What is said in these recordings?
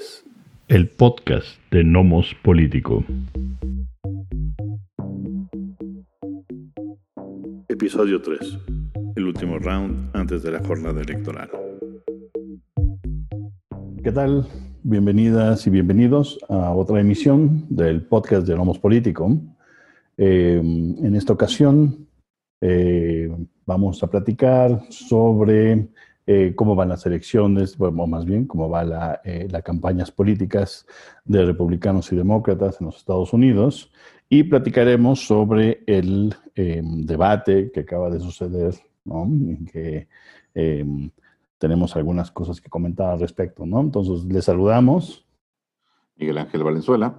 3, el podcast de Nomos Político. Episodio 3, el último round antes de la jornada electoral. ¿Qué tal? Bienvenidas y bienvenidos a otra emisión del podcast de Nomos Político. Eh, en esta ocasión eh, vamos a platicar sobre eh, cómo van las elecciones, bueno, más bien cómo van la, eh, las campañas políticas de republicanos y demócratas en los Estados Unidos y platicaremos sobre el em, debate que acaba de suceder, ¿no? en que em, tenemos algunas cosas que comentar al respecto. ¿no? Entonces, les saludamos. Miguel Ángel Valenzuela.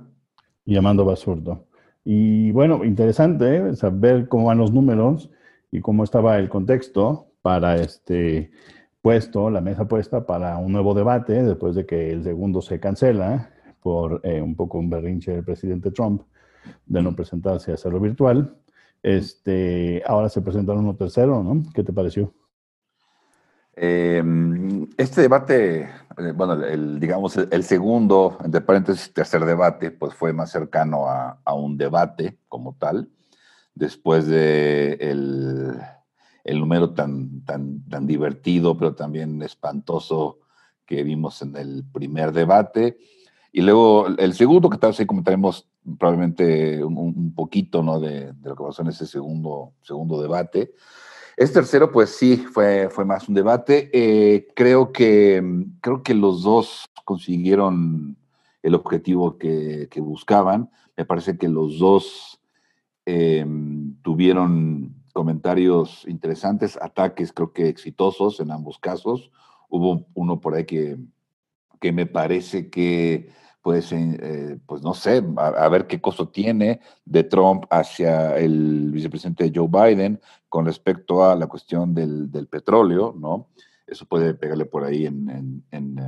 Y Amando Basurdo. Y bueno, interesante ¿eh? saber cómo van los números y cómo estaba el contexto para este puesto, la mesa puesta para un nuevo debate después de que el segundo se cancela por eh, un poco un berrinche del presidente Trump de no presentarse a hacerlo virtual. Este, ahora se presenta uno tercero, ¿no? ¿Qué te pareció? Em, este debate, eh, bueno, el, digamos, el, segundo, entre paréntesis, tercer debate, pues fue más cercano a, a un debate como tal después de el, el número tan, tan, tan divertido, pero también espantoso que vimos en el primer debate. Y luego el segundo, que tal vez ahí comentaremos probablemente un, poquito ¿no? de, lo que pasó en ese segundo, segundo debate. Este tercero, pues sí, fue, fue más un debate. Eh, creo, que, creo que los dos consiguieron el objetivo que, buscaban. Me parece que los dos Em, tuvieron comentarios interesantes, ataques creo que exitosos en ambos casos. Hubo uno por ahí que, que me parece que puede ser, eh, pues no sé, a, ver qué costo tiene de Trump hacia el vicepresidente Joe Biden con respecto a la cuestión del, del petróleo, ¿no? Eso puede pegarle por ahí en, en, en,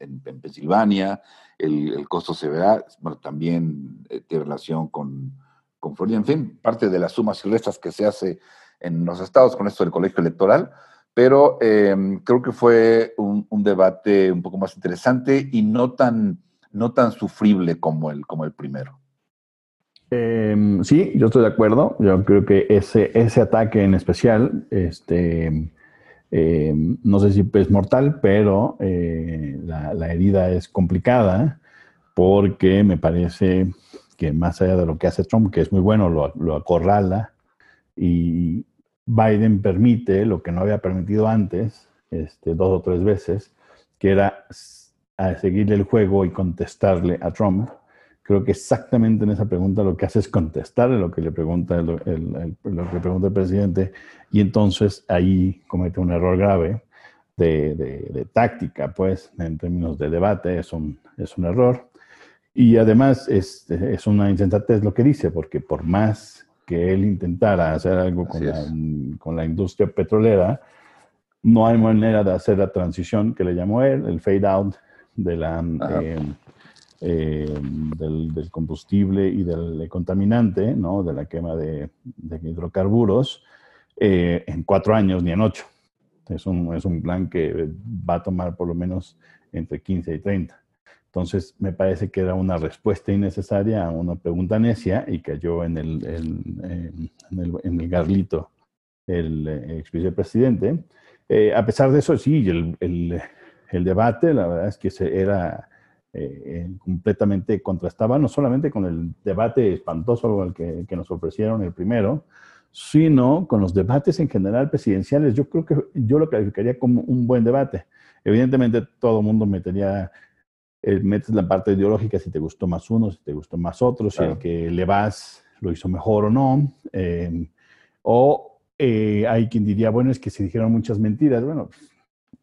em, en Pensilvania. El, el, costo se verá, bueno, también eh, tiene relación con, con en fin, parte de las sumas y restas que se hace en los estados con esto del colegio electoral, pero em, creo que fue un, debate un poco más interesante y no tan, no tan sufrible como el, como el primero. Em, sí, yo estoy de acuerdo. Yo creo que ese, ese ataque en especial, este, em, no sé si es mortal, pero eh, la, la herida es complicada porque me parece que más allá de lo que hace Trump, que es muy bueno, lo, acorrala y Biden permite lo que no había permitido antes, este, dos o tres veces, que era a seguirle el juego y contestarle a Trump. Creo que exactamente en esa pregunta lo que hace es contestarle lo que le pregunta el, lo que pregunta el presidente y entonces ahí comete un error grave de, de, de táctica, pues, en términos de debate, es un, es un error. Y además es, es una insensatez lo que dice, porque por más que él intentara hacer algo con la, con la, industria petrolera, no hay manera de hacer la transición que le llamó él, el fade out de la, eh, eh, del, del, combustible y del contaminante, ¿no? de la quema de, de hidrocarburos, eh, en cuatro años ni en ocho. Es un, es un plan que va a tomar por lo menos entre 15 y 30. Entonces, me parece que era una respuesta innecesaria a una pregunta necia y cayó en el, en, el, en el garlito el, ex vicepresidente. Eh, a pesar de eso, sí, el, el, debate, la verdad es que se era eh, completamente contrastaba, no solamente con el debate espantoso que, que nos ofrecieron el primero, sino con los debates en general presidenciales. Yo creo que yo lo calificaría como un buen debate. Evidentemente, todo el mundo metería eh, metes la parte ideológica, si te gustó más uno, si te gustó más otro, si el que le vas lo hizo mejor o no. Eh, o eh, hay quien diría, bueno, es que se dijeron muchas mentiras. Bueno,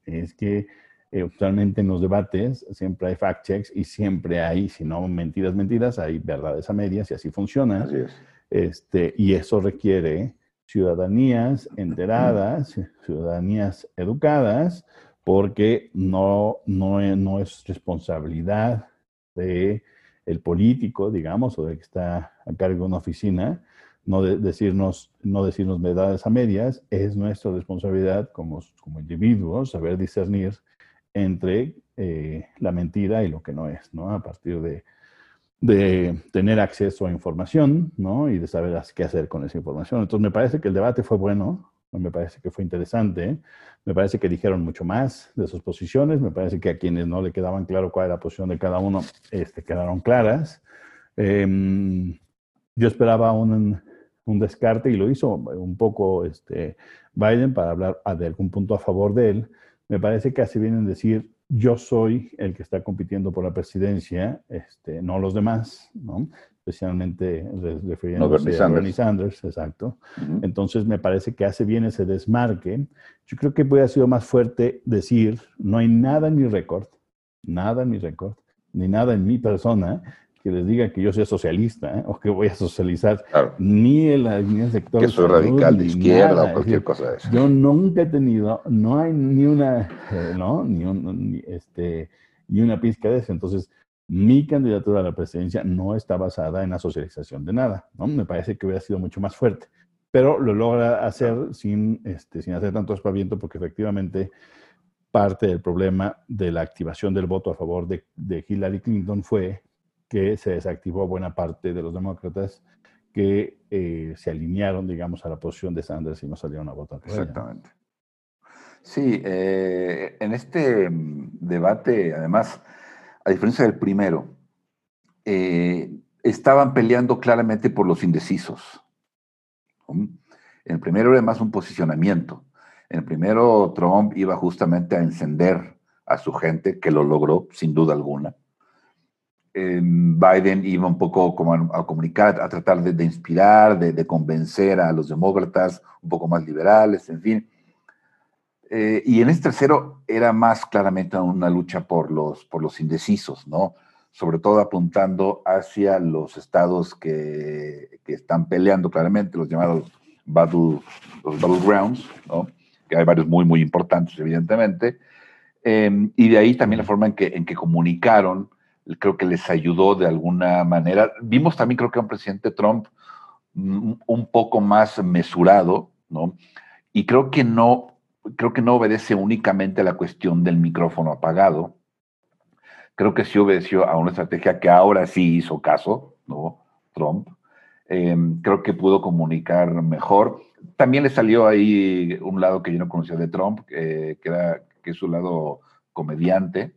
es que usualmente en los debates siempre hay fact checks y siempre hay, si no mentiras, mentiras, hay verdades a medias y así funciona. Este, y eso requiere ciudadanías enteradas, ciudadanías educadas, porque no, no, no es responsabilidad de el político, digamos, o de que está a cargo de una oficina, no decirnos, no decirnos verdades a medias, es nuestra responsabilidad como, como individuos saber discernir entre eh, la mentira y lo que no es, ¿no? A partir de, de tener acceso a información, ¿no? Y de saber qué hacer con esa información. Entonces, me parece que el debate fue bueno, me parece que fue interesante, me parece que dijeron mucho más de sus posiciones, me parece que a quienes no le quedaban claro cuál era la posición de cada uno, este, quedaron claras. Em, yo esperaba un, un, descarte y lo hizo un poco este, Biden para hablar de algún punto a favor de él. Me parece que así vienen a decir, yo soy el que está compitiendo por la presidencia, este, no los demás. Especialmente refiriéndose a Bernie Sanders, exacto. Entonces me parece que hace bien ese desmarque. Yo creo que hubiera sido más fuerte decir, no hay nada en mi récord, nada en mi récord, ni nada en mi persona que les diga que yo soy socialista ¿eh? o que voy a socializar ni en, la, ni el sector. Que soy radical de izquierda o cualquier cosa de eso. Yo nunca he tenido, no hay ni una, eh, ¿no? Ni, un, este, ni una pizca de eso. Entonces, mi candidatura a la presidencia no está basada en la socialización de nada, ¿no? Me parece que hubiera sido mucho más fuerte, pero lo logra hacer sin, este, sin hacer tanto espaviento porque efectivamente parte del problema de la activación del voto a favor de, Hillary Clinton fue que se desactivó buena parte de los demócratas que eh, se alinearon, digamos, a la posición de Sanders y no salieron a votar. Exactamente. Sí, eh, en este mm, debate, además, a diferencia del primero, eh, estaban peleando claramente por los indecisos. En el primero era más un posicionamiento. En el primero Trump iba justamente a encender a su gente, que lo logró sin duda alguna. Biden iba un poco como a, comunicar, a tratar de, inspirar, de, convencer a los demócratas un poco más liberales, en fin. Eh, y en este tercero era más claramente una lucha por los, por los indecisos, ¿no? Sobre todo apuntando hacia los estados que, que están peleando claramente, los llamados battle, los battlegrounds, ¿no? Que hay varios muy, muy importantes, evidentemente. Em, y de ahí también la forma en que, en que comunicaron, creo que les ayudó de alguna manera. Vimos también, creo que un presidente Trump mm, un poco más mesurado, ¿no? Y creo que no, creo que no obedece únicamente a la cuestión del micrófono apagado. Creo que sí obedeció a una estrategia que ahora sí hizo caso, ¿no? Trump. Em, creo que pudo comunicar mejor. También le salió ahí un lado que yo no conocía de Trump, que, era, que es su lado comediante,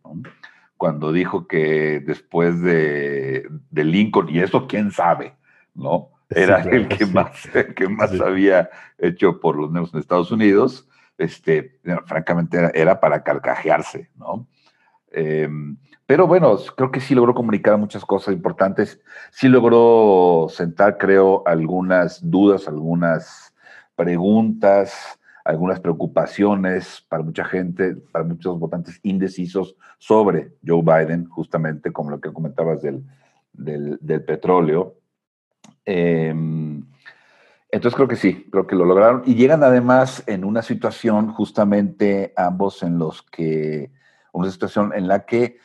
cuando dijo que después de, de, Lincoln, y eso quién sabe, ¿no? Era el que más, que más había hecho por los negros en Estados Unidos este, francamente era, para carcajearse, ¿no? Em, pero bueno, creo que sí logró comunicar muchas cosas importantes, sí logró sentar, creo, algunas dudas, algunas preguntas, algunas preocupaciones para mucha gente, para muchos votantes indecisos sobre Joe Biden, justamente como lo que comentabas del, del, petróleo. Eh, entonces creo que sí, creo que lo lograron. Y llegan además en una situación justamente ambos en los que, una situación en la que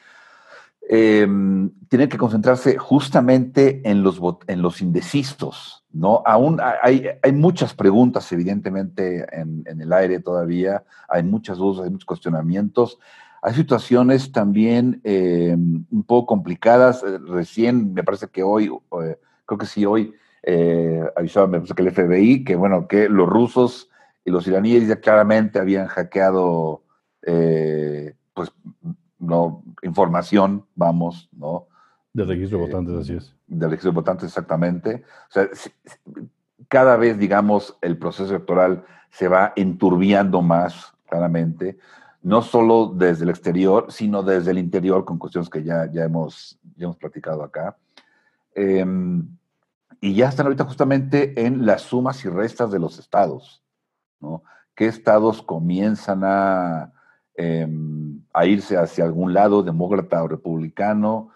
em, tienen que concentrarse justamente en los, en los indecisos, ¿no? Aún hay, hay muchas preguntas, evidentemente, en, el aire todavía, hay muchas dudas, hay muchos cuestionamientos. Hay situaciones también em, un poco complicadas. Recién, me parece que hoy, eh, creo que sí, hoy eh, avisaba, me parece que el FBI, que bueno, que los rusos y los iraníes ya claramente habían hackeado, eh, pues, no, información, vamos, ¿no? Del registro de votantes, así es. Del registro de votantes, exactamente. O sea, cada vez, digamos, el proceso electoral se va enturbiando más, claramente, no solo desde el exterior, sino desde el interior, con cuestiones que ya, ya, hemos, ya hemos platicado acá. Eh, y ya están ahorita justamente en las sumas y restas de los estados, ¿no? ¿Qué estados comienzan a, em, a irse hacia algún lado, demócrata o republicano,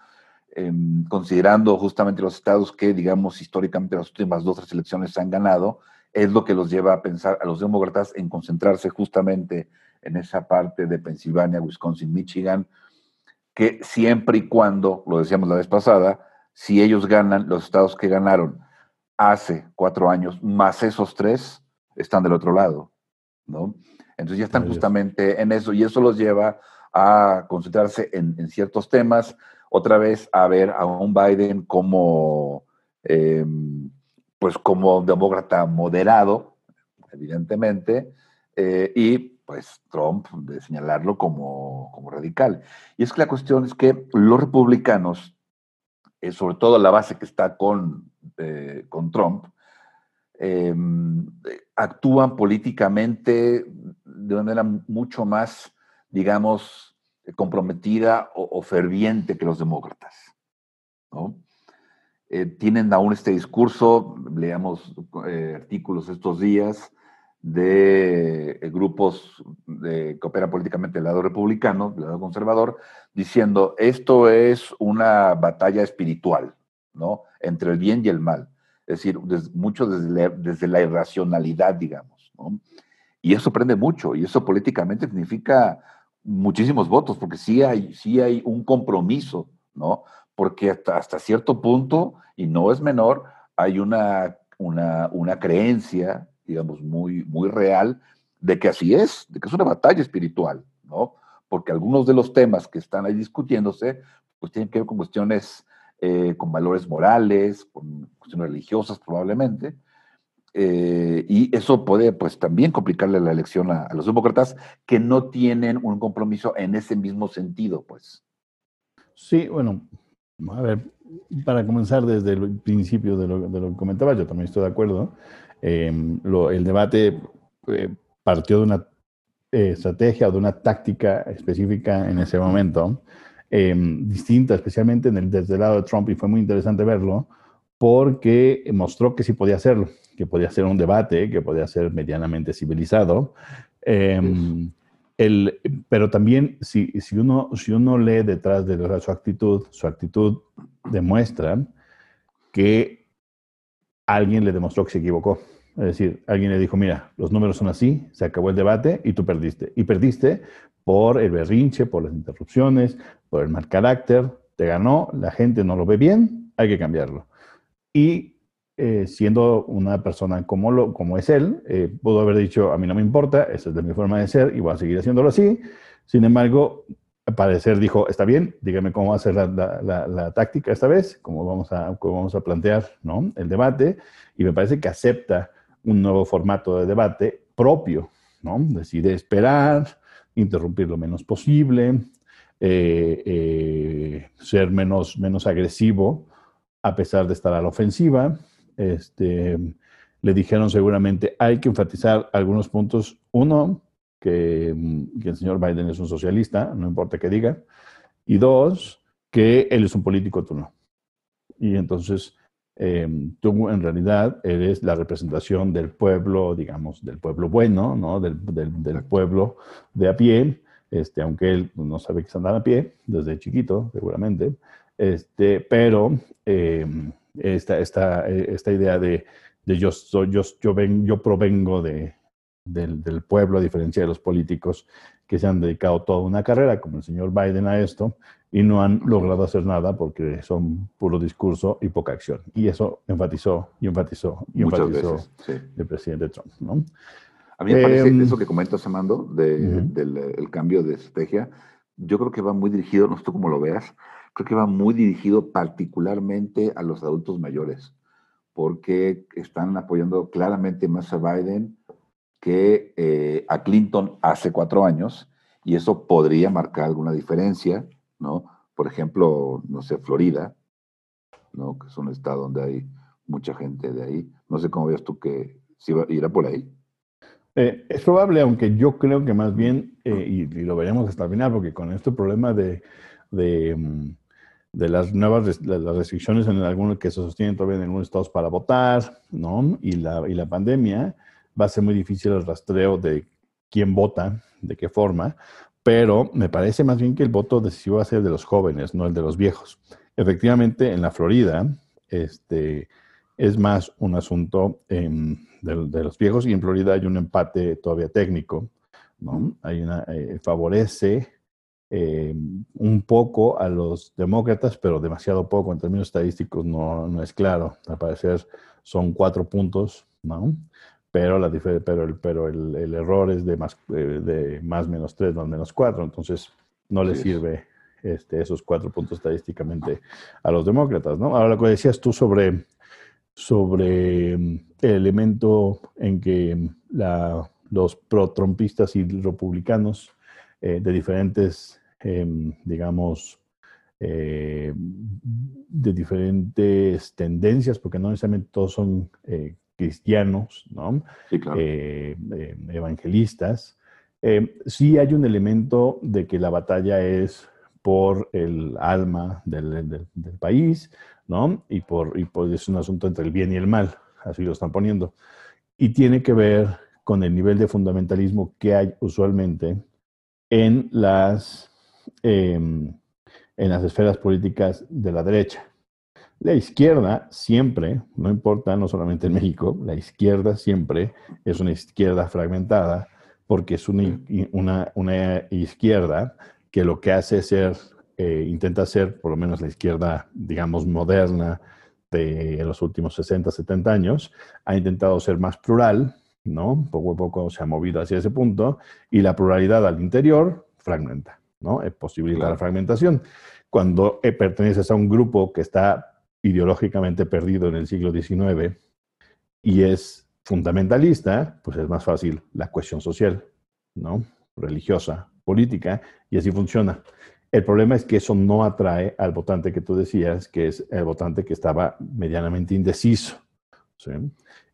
em, considerando justamente los estados que, digamos, históricamente las últimas dos tres elecciones han ganado, es lo que los lleva a pensar a los demócratas en concentrarse justamente en esa parte de Pensilvania, Wisconsin, Michigan, que siempre y cuando, lo decíamos la vez pasada, si ellos ganan, los estados que ganaron hace cuatro años, más esos tres, están del otro lado, ¿no? Entonces ya están justamente en eso y eso los lleva a concentrarse en, ciertos temas, otra vez a ver a un Biden como, em, pues como demócrata moderado, evidentemente, eh, y pues Trump de señalarlo como, como, radical. Y es que la cuestión es que los republicanos, eh, sobre todo la base que está con, eh, con Trump, em, actúan políticamente de manera mucho más, digamos, comprometida o, ferviente que los demócratas. Eh, tienen aún este discurso, leamos artículos estos días de eh, grupos de, que operan políticamente del lado republicano, del lado conservador, diciendo esto es una batalla espiritual, ¿no? Entre el bien y el mal. Es decir, mucho desde desde la irracionalidad, digamos. ¿no? Y eso prende mucho, y eso políticamente significa muchísimos votos, porque sí hay, sí hay un compromiso, ¿no? Porque hasta, hasta cierto punto, y no es menor, hay una, una, una creencia, digamos, muy, muy real de que así es, de que es una batalla espiritual, ¿no? Porque algunos de los temas que están ahí discutiéndose, pues tienen que ver con cuestiones, eh, con valores morales, con cuestiones religiosas probablemente, eh, y eso puede pues también complicarle la elección a, los demócratas que no tienen un compromiso en ese mismo sentido, pues. Sí, bueno, a ver, para comenzar desde el principio de lo, que comentaba, yo también estoy de acuerdo. Em, el debate eh, partió de una eh, estrategia o de una táctica específica en ese momento, em, distinta, especialmente en el, desde el lado de Trump, y fue muy interesante verlo, porque mostró que sí podía hacerlo, que podía ser un debate, que podía ser medianamente civilizado. Em, el, pero también si, si, uno, si uno lee detrás de su actitud, su actitud demuestra que alguien le demostró que se equivocó. Es decir, alguien le dijo, mira, los números son así, se acabó el debate y tú perdiste. Y perdiste por el berrinche, por las interrupciones, por el mal carácter, te ganó, la gente no lo ve bien, hay que cambiarlo. Y eh, siendo una persona como, lo, como es él, eh, pudo haber dicho, a mí no me importa, esa es de mi forma de ser y voy a seguir haciéndolo así. Sin embargo, al parecer dijo, está bien, dígame cómo va a ser la, la, táctica esta vez, cómo vamos a, cómo vamos a plantear ¿no? el debate, y me parece que acepta un nuevo formato de debate propio, ¿no? Decide esperar, interrumpir lo menos posible, eh, ser menos, menos agresivo, a pesar de estar a la ofensiva. Este, le dijeron seguramente hay que enfatizar algunos puntos. Uno, que, el señor Biden es un socialista, no importa qué diga. Y dos, que él es un político, tú no. Y entonces em, tú en realidad eres la representación del pueblo, digamos, del pueblo bueno, ¿no? Del, del, pueblo de a pie, este, aunque él no sabe que es andar a pie desde chiquito, seguramente. Este, pero em, esta, esta, esta, idea de, de yo, soy, yo, yo, ven, yo provengo de, del, del, pueblo, a diferencia de los políticos que se han dedicado toda una carrera, como el señor Biden, a esto, y no han logrado hacer nada porque son puro discurso y poca acción. Y eso enfatizó y enfatizó y enfatizó el presidente Trump. ¿no? A mí me parece em, eso que comentas, Amando, de, del el cambio de estrategia, yo creo que va muy dirigido, no sé tú cómo lo veas, creo que va muy dirigido particularmente a los adultos mayores, porque están apoyando claramente más a Biden que eh, a Clinton hace cuatro años, y eso podría marcar alguna diferencia, ¿no? Por ejemplo, no sé, Florida, ¿no? Que es un estado donde hay mucha gente de ahí. No sé cómo ves tú que si irá por ahí. Eh, es probable, aunque yo creo que más bien, eh, y, lo veremos hasta el final, porque con este problema de, de, mm, de las nuevas las restricciones en algunos que se sostienen todavía en algunos estados para votar, ¿no? Y la, y la pandemia, va a ser muy difícil el rastreo de quién vota, de qué forma, pero me parece más bien que el voto decisivo va a ser de los jóvenes, no el de los viejos. Efectivamente, en la Florida, este, es más un asunto de, los viejos y en Florida hay un empate todavía técnico, ¿no? Hay una, eh, favorece eh, un poco a los demócratas, pero demasiado poco. En términos estadísticos no, no es claro. Al parecer son cuatro puntos, ¿no? Pero, la pero, el, pero el, el error es de más, eh, de más menos tres, más menos cuatro. Entonces, no le sirve este, esos cuatro puntos estadísticamente a los demócratas, ¿no? Ahora, lo que decías tú sobre, sobre el elemento en que la, los pro-trumpistas y republicanos eh, de diferentes, em, digamos, eh, de diferentes tendencias, porque no necesariamente todos son cristianos, ¿no? evangelistas. sí hay un elemento de que la batalla es por el alma del, país, ¿no? Y por, y por, es un asunto entre el bien y el mal, así lo están poniendo. Y tiene que ver con el nivel de fundamentalismo que hay usualmente en las, em, en las esferas políticas de la derecha. La izquierda siempre, no importa, no solamente en México, la izquierda siempre es una izquierda fragmentada porque es una, una, una izquierda que lo que hace es ser, eh, intenta ser, por lo menos la izquierda, digamos, moderna de los últimos 60, 70 años, ha intentado ser más plural, ¿no? Poco a poco se ha movido hacia ese punto y la pluralidad al interior fragmenta, ¿no? Posibilita la fragmentación. Cuando eh, perteneces a un grupo que está ideológicamente perdido en el siglo XIX y es fundamentalista, pues es más fácil la cuestión social, ¿no? Religiosa, política, y así funciona. El problema es que eso no atrae al votante que tú decías, que es el votante que estaba medianamente indeciso.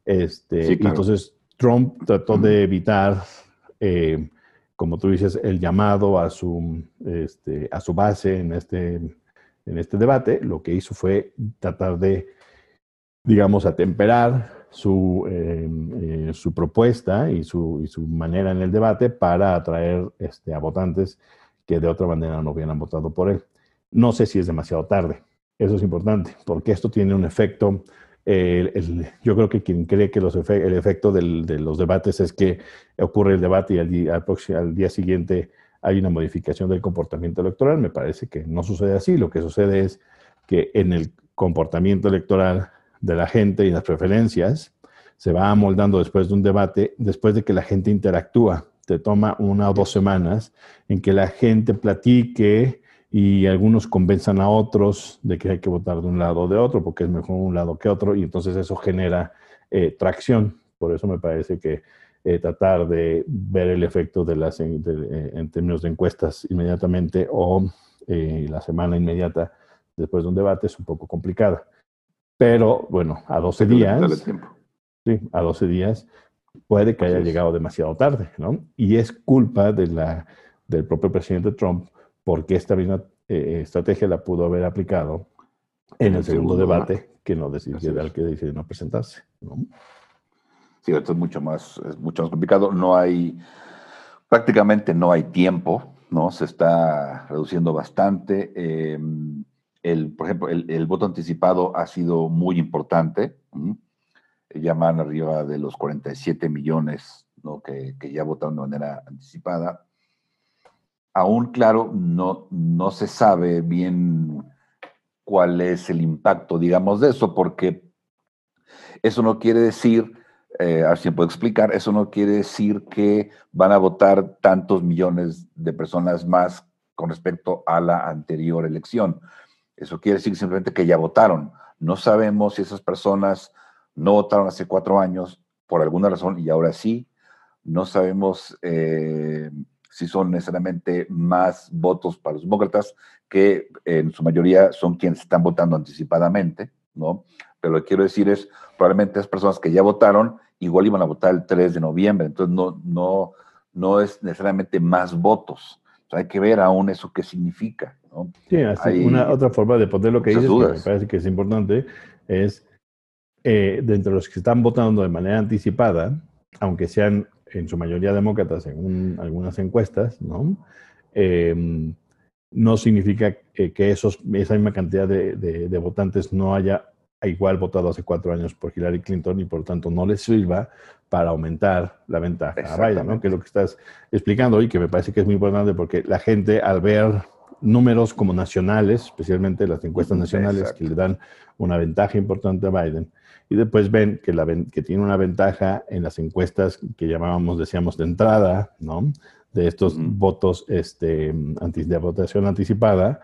Este, entonces Trump trató de evitar, eh, como tú dices, el llamado a su, este, a su base en este, en este debate. Lo que hizo fue tratar de, digamos, atemperar su, eh, eh, su propuesta y su, y su, manera en el debate para atraer este, a votantes que de otra manera no hubieran votado por él. No sé si es demasiado tarde. Eso es importante, porque esto tiene un efecto. yo creo que quien cree que los el efecto del, de los debates es que ocurre el debate y al día, al día siguiente hay una modificación del comportamiento electoral, me parece que no sucede así. Lo que sucede es que en el comportamiento electoral de la gente y las preferencias se va amoldando después de un debate, después de que la gente interactúa. Te toma una o dos semanas en que la gente platique y algunos convenzan a otros de que hay que votar de un lado o de otro, porque es mejor un lado que otro, y entonces eso genera eh, tracción. Por eso me parece que eh, tratar de ver el efecto de las, eh, en términos de encuestas inmediatamente o la semana inmediata después de un debate es un poco complicada. Pero bueno, a 12 días, sí, a 12 días puede que haya llegado demasiado tarde, ¿no? Y es culpa de la, del propio presidente Trump porque esta misma eh, estrategia la pudo haber aplicado en el, segundo, debate, que no decidió, al que decidió no presentarse, ¿no? Sí, esto es mucho más, es mucho más complicado. No hay, prácticamente no hay tiempo, ¿no? Se está reduciendo bastante. Eh, el, por ejemplo, el, voto anticipado ha sido muy importante. Llaman arriba de los 47 millones que, ya votaron de manera anticipada. Aún, claro, no, no se sabe bien cuál es el impacto, digamos, de eso, porque eso no quiere decir, eh, a ver puedo explicar, eso no quiere decir que van a votar tantos millones de personas más con respecto a la anterior elección. Eso quiere decir simplemente que ya votaron. No sabemos si esas personas no votaron hace cuatro años por alguna razón y ahora sí. No sabemos eh, si son necesariamente más votos para los demócratas, que en su mayoría son quienes están votando anticipadamente, ¿no? Pero lo que quiero decir es, probablemente las personas que ya votaron igual iban a votar el 3 de noviembre, entonces no, no, no es necesariamente más votos. hay que ver aún eso qué significa. Sí, una otra forma de poner lo que dices, que me parece que es importante, es eh, de los que están votando de manera anticipada, aunque sean en su mayoría demócratas según algunas encuestas, ¿no? Em, no significa que esos, esa misma cantidad de, votantes no haya igual votado hace cuatro años por Hillary Clinton y por tanto no les sirva para aumentar la ventaja a Biden, ¿no? que es lo que estás explicando y que me parece que es muy importante porque la gente al ver números como nacionales, especialmente las encuestas nacionales que le dan una ventaja importante a Biden, y después ven que, la, que tiene una ventaja en las encuestas que llamábamos, decíamos, de entrada, ¿no? de estos votos este, de votación anticipada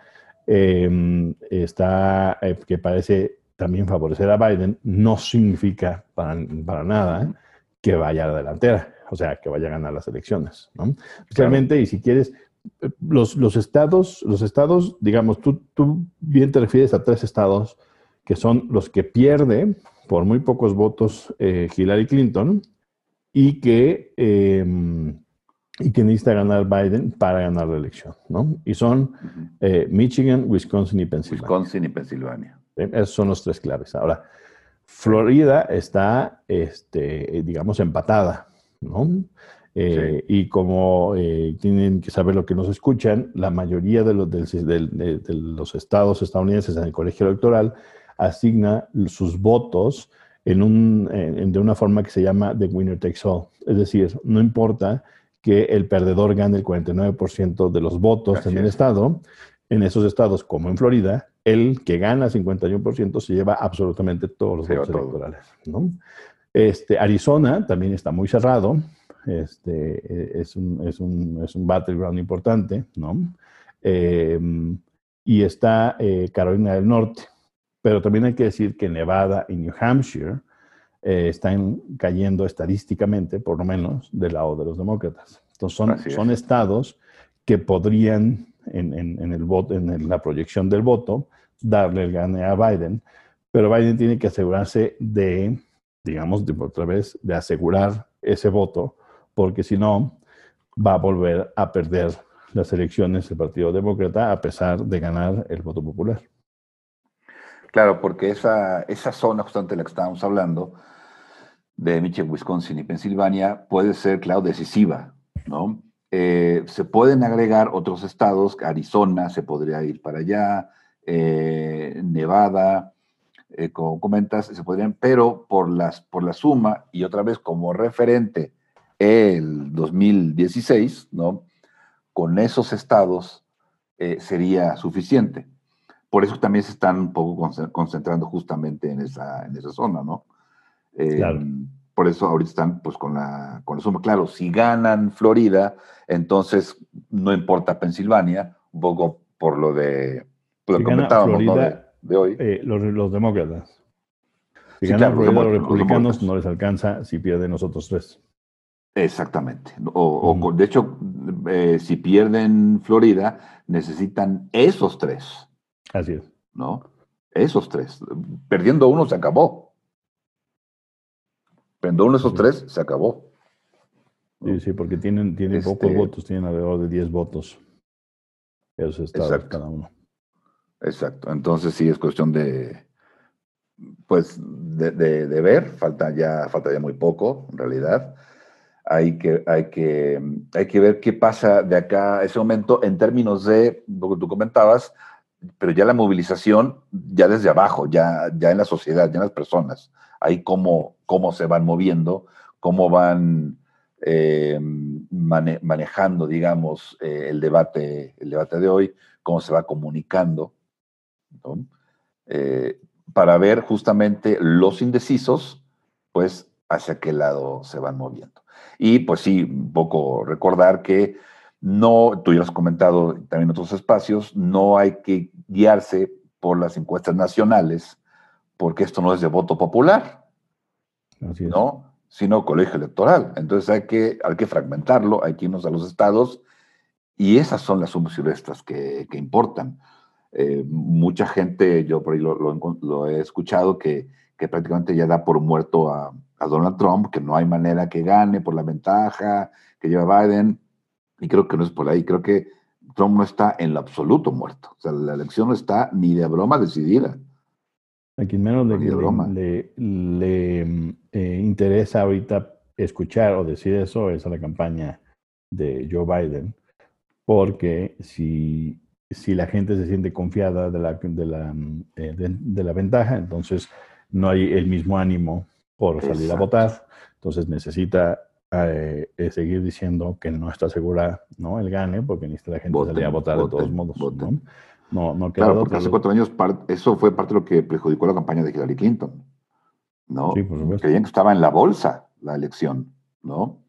em, está, eh, que parece también favorecer a Biden, no significa para, para nada que vaya a la delantera, o sea, que vaya a ganar las elecciones. ¿no? Especialmente, y si quieres, los, los, estados, los estados, digamos, tú, tú bien te refieres a tres estados que son los que pierde por muy pocos votos eh, Hillary Clinton y que, em, y que necesita ganar Biden para ganar la elección, ¿no? Y son eh, Michigan, Wisconsin y Pensilvania. Wisconsin y Pensilvania. Esos son los tres claves. Ahora, Florida está, este, digamos, empatada, ¿no? Eh, y como eh, tienen que saber lo que nos escuchan, la mayoría de los, de, los estados estadounidenses en el colegio electoral asigna sus votos en un, de una forma que se llama the winner takes all. Es decir, no importa que el perdedor gane el 49% de los votos en el estado, en esos estados como en Florida, el que gana 51% se lleva absolutamente todos los votos electorales. ¿no? Este, Arizona también está muy cerrado, este, es, un, es, un, es un battleground importante, ¿no? Em, y está eh, Carolina del Norte, pero también hay que decir que Nevada y New Hampshire eh, están cayendo estadísticamente, por lo menos, del lado de los demócratas. Entonces son, son estados que podrían en, el voto, en la proyección del voto, darle el gane a Biden, pero Biden tiene que asegurarse de, digamos, de, otra vez, de asegurar ese voto, porque si no, va a volver a perder las elecciones del Partido Demócrata a pesar de ganar el voto popular. Claro, porque esa, esa zona justamente de la que estábamos hablando, de Michigan, Wisconsin y Pensilvania, puede ser, claro, decisiva, ¿no? Eh, se pueden agregar otros estados, Arizona se podría ir para allá, eh, Nevada, eh, como comentas, se podrían, pero por, las, por la suma y otra vez como referente el 2016, ¿no? Con esos estados sería suficiente. Por eso también se están un poco concentrando justamente en esa, en esa zona, ¿no? claro por eso ahorita están pues con la, con la suma. Claro, si ganan Florida, entonces no importa Pensilvania, un poco por lo de lo que comentábamos de, hoy. Eh, los, demócratas. Si ganan Florida, los, republicanos no les alcanza si pierden los otros tres. Exactamente. O, de hecho, eh, si pierden Florida, necesitan esos tres. Así es. ¿No? Esos tres. Perdiendo uno se acabó. Pero uno de esos tres, se acabó. Sí, sí, porque tienen, tienen pocos este votos, tienen alrededor de 10 votos. Esos estados cada uno. Exacto. Entonces sí es cuestión de, pues, de, de, ver. Falta ya, falta ya muy poco, en realidad. Hay que, hay, que, hay que ver qué pasa de acá a ese momento en términos de lo que tú comentabas, pero ya la movilización, ya desde abajo, ya, ya en la sociedad, ya en las personas ahí cómo, cómo se van moviendo, cómo van eh, manejando, digamos, eh, el, debate, el debate de hoy, cómo se va comunicando, eh, para ver justamente los indecisos, pues hacia qué lado se van moviendo. Y pues sí, un poco recordar que no, tú ya has comentado también en otros espacios, no hay que guiarse por las encuestas nacionales, porque esto no es de voto popular, ¿no? sino colegio electoral. Entonces hay que, hay que fragmentarlo, hay que irnos a los estados y esas son las sumas y que, que importan. Eh, mucha gente, yo por ahí lo, lo, he escuchado, que, que, prácticamente ya da por muerto a, a, Donald Trump, que no hay manera que gane por la ventaja que lleva Biden. Y creo que no es por ahí, creo que Trump no está en lo absoluto muerto. O sea, la elección no está ni de broma decidida. A quien menos le, le, mm, eh, interesa ahorita escuchar o decir eso es a la campaña de Joe Biden, porque si, si la gente se siente confiada de la, de la, eh, de, la ventaja, entonces no hay el mismo ánimo por salir a votar, entonces necesita eh, seguir diciendo que no está segura ¿no? el gane, porque necesita la gente salir a votar de todos modos. No, no Claro, porque hace cuatro años eso fue parte de lo que perjudicó la campaña de Hillary Clinton. ¿no? Sí, por supuesto. Creían que estaba en la bolsa la elección, ¿no?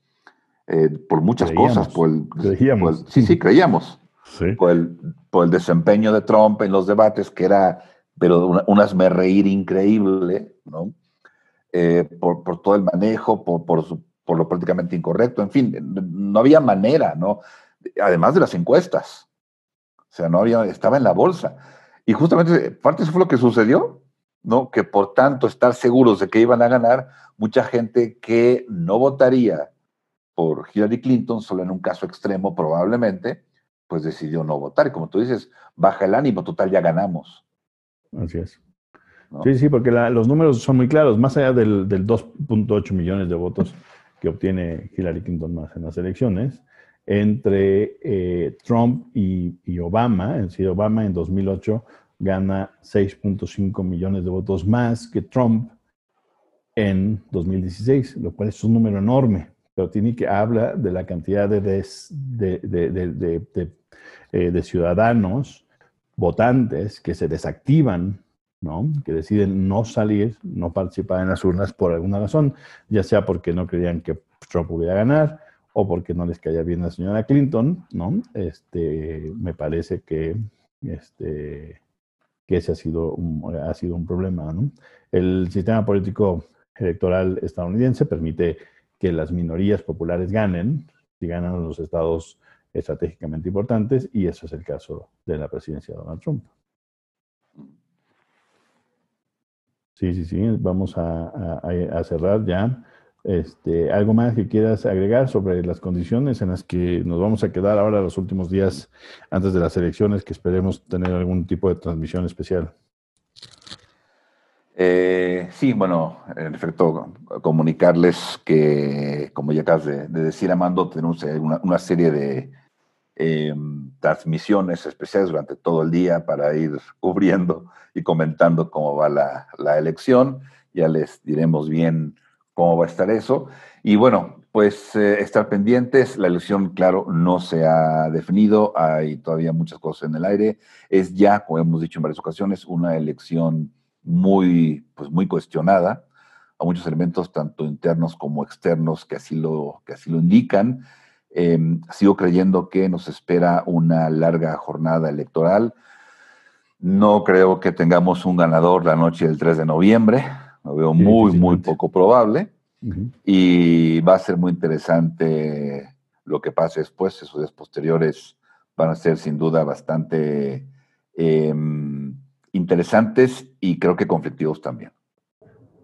eh, por muchas cosas. Por el, creíamos. sí, sí, creíamos. Por, el, por el desempeño de Trump en los debates, que era, pero una, un reír increíble, ¿no? Eh, por, por, todo el manejo, por, por, por, lo prácticamente incorrecto, en fin, no había manera, ¿no? Además de las encuestas. O sea, no había, estaba en la bolsa. Y justamente parte eso fue lo que sucedió, ¿no? Que por tanto estar seguros de que iban a ganar, mucha gente que no votaría por Hillary Clinton, solo en un caso extremo probablemente, pues decidió no votar. Y como tú dices, baja el ánimo, total, ya ganamos. Así es. Sí, sí, porque los números son muy claros. Más allá del, 2.8 millones de votos que obtiene Hillary Clinton más en las elecciones, entre eh, Trump y, Obama, es decir, Obama en 2008 gana 6.5 millones de votos más que Trump en 2016, lo cual es un número enorme, pero tiene que habla de la cantidad eh, de ciudadanos votantes que se desactivan ¿no? que deciden no salir, no participar en las urnas por alguna razón, ya sea porque no creían que Trump pudiera ganar o porque no les caía bien la señora Clinton, ¿no? Este, me parece que, este, que ese ha sido un, ha sido un problema. ¿no? El sistema político electoral estadounidense permite que las minorías populares ganen, si ganan los estados estratégicamente importantes, y eso es el caso de la presidencia de Donald Trump. Sí, sí, sí, vamos a, cerrar ya. Este, ¿Algo más que quieras agregar sobre las condiciones en las que nos vamos a quedar ahora los últimos días antes de las elecciones, que esperemos tener algún tipo de transmisión especial? Eh, sí, bueno, en efecto, comunicarles que, como ya acabas de, decir, Amando, tenemos una serie de, Em, transmisiones especiales durante todo el día para ir cubriendo y comentando cómo va la, la, elección. Ya les diremos bien cómo va a estar eso. Y bueno, pues eh, estar pendientes. La elección, claro, no se ha definido. Hay todavía muchas cosas en el aire. Es ya, como hemos dicho en varias ocasiones, una elección muy, pues muy cuestionada. A muchos elementos, tanto internos como externos, que así lo, que así lo indican. Em, sigo creyendo que nos espera una larga jornada electoral. No creo que tengamos un ganador la noche del 3 de noviembre. Lo veo muy, muy poco probable. Y va a ser muy interesante lo que pase después. Esos días posteriores van a ser sin duda bastante em, interesantes y creo que conflictivos también.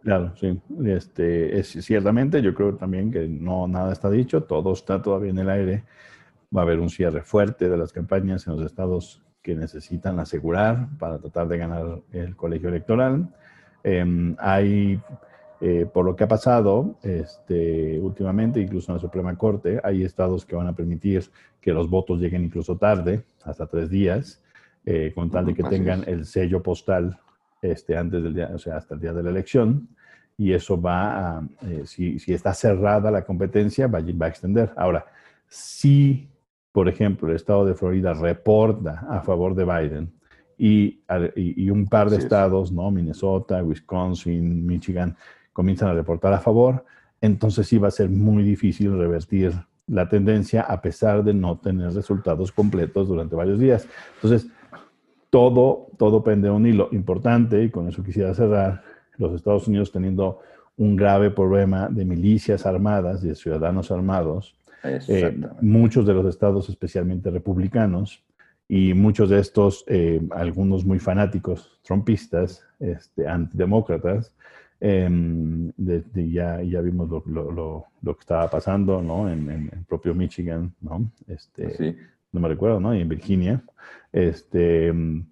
Claro, sí. Este, es, ciertamente, yo creo también que no nada está dicho, todo está todavía en el aire. Va a haber un cierre fuerte de las campañas en los estados que necesitan asegurar para tratar de ganar el colegio electoral. Em, hay, eh, por lo que ha pasado este, últimamente, incluso en la Suprema Corte, hay estados que van a permitir que los votos lleguen incluso tarde, hasta tres días, eh, con tal de que tengan el sello postal este, antes del día, o sea, hasta el día de la elección y eso va a, eh, si, si, está cerrada la competencia, va, va, a extender. Ahora, si, por ejemplo, el estado de Florida reporta a favor de Biden y, y, un par de estados, ¿no? Minnesota, Wisconsin, Michigan, comienzan a reportar a favor, entonces sí va a ser muy difícil revertir la tendencia a pesar de no tener resultados completos durante varios días. Entonces, todo, todo pende de un hilo importante, y con eso quisiera cerrar, los Estados Unidos teniendo un grave problema de milicias armadas de ciudadanos armados, eh, muchos de los estados especialmente republicanos y muchos de estos, eh, algunos muy fanáticos trumpistas, este, antidemócratas, em, ya, ya vimos lo, lo, lo, que estaba pasando ¿no? en, el propio Michigan, ¿no? Este, no me recuerdo, ¿no? y en Virginia. Este, em,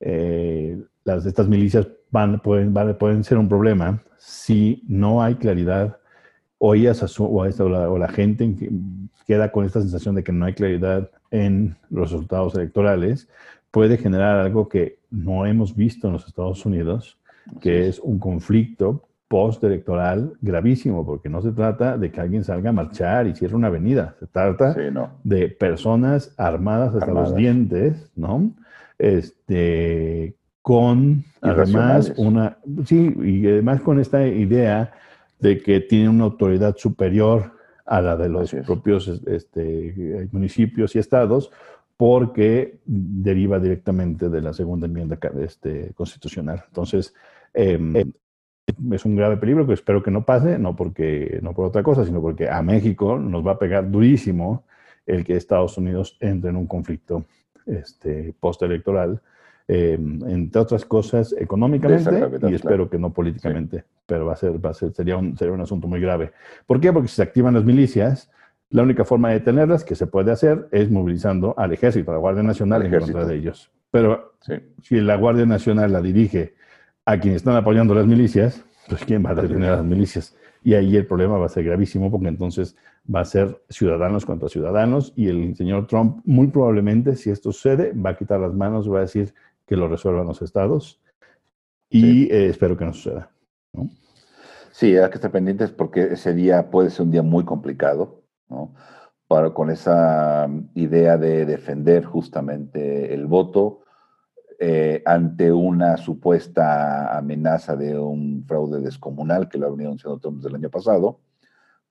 eh, las, estas milicias van, pueden, pueden ser un problema si no hay claridad o, ellas o, la, o la gente queda con esta sensación de que no hay claridad en los resultados electorales, puede generar algo que no hemos visto en los Estados Unidos, que es. un conflicto post-electoral gravísimo, porque no se trata de que alguien salga a marchar y cierre una avenida, se trata de personas armadas hasta los dientes, ¿no? Este, con además una, sí, y además con esta idea de que tiene una autoridad superior a la de los propios este, municipios y estados, porque deriva directamente de la segunda enmienda este, constitucional. Entonces, em, es un grave peligro que espero que no pase, no, porque, no por otra cosa, sino porque a México nos va a pegar durísimo el que Estados Unidos entre en un conflicto este, postelectoral, em, entre otras cosas económicamente y espero que no políticamente, pero va a ser, va a ser, sería, un, sería un asunto muy grave. ¿Por qué? Porque si se activan las milicias, la única forma de detenerlas que se puede hacer es movilizando al ejército, a la Guardia Nacional en contra de ellos. Pero si la Guardia Nacional la dirige a quienes están apoyando las milicias, pues ¿quién va a detener a las milicias? Y ahí el problema va a ser gravísimo porque entonces va a ser ciudadanos contra ciudadanos y el señor Trump muy probablemente, si esto sucede, va a quitar las manos, va a decir que lo resuelvan los estados y eh, espero que no suceda. Sí, hay que estar pendientes porque ese día puede ser un día muy complicado, ¿no? Para, con esa idea de defender justamente el voto eh, ante una supuesta amenaza de un fraude descomunal que lo ha venido anunciando Trump desde el año pasado,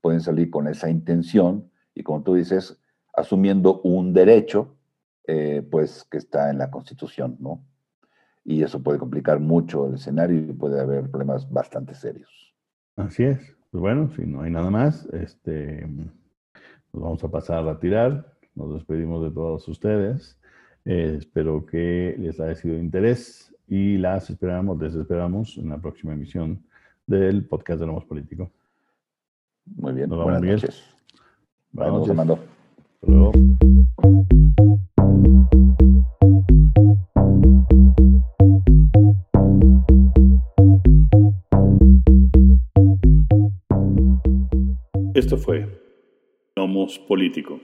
pueden salir con esa intención y como tú dices, asumiendo un derecho, eh, pues que está en la Constitución, ¿no? Y eso puede complicar mucho el escenario y puede haber problemas bastante serios. Así es. Pues bueno, si no hay nada más, este, nos vamos a pasar a retirar. Nos despedimos de todos ustedes. Eh, espero que les haya sido de interés y las esperamos, les esperamos en la próxima emisión del podcast de Lomos Político. Muy bien, Nos buenas noches. Buenas noches. Mando. Esto fue Nomos Político.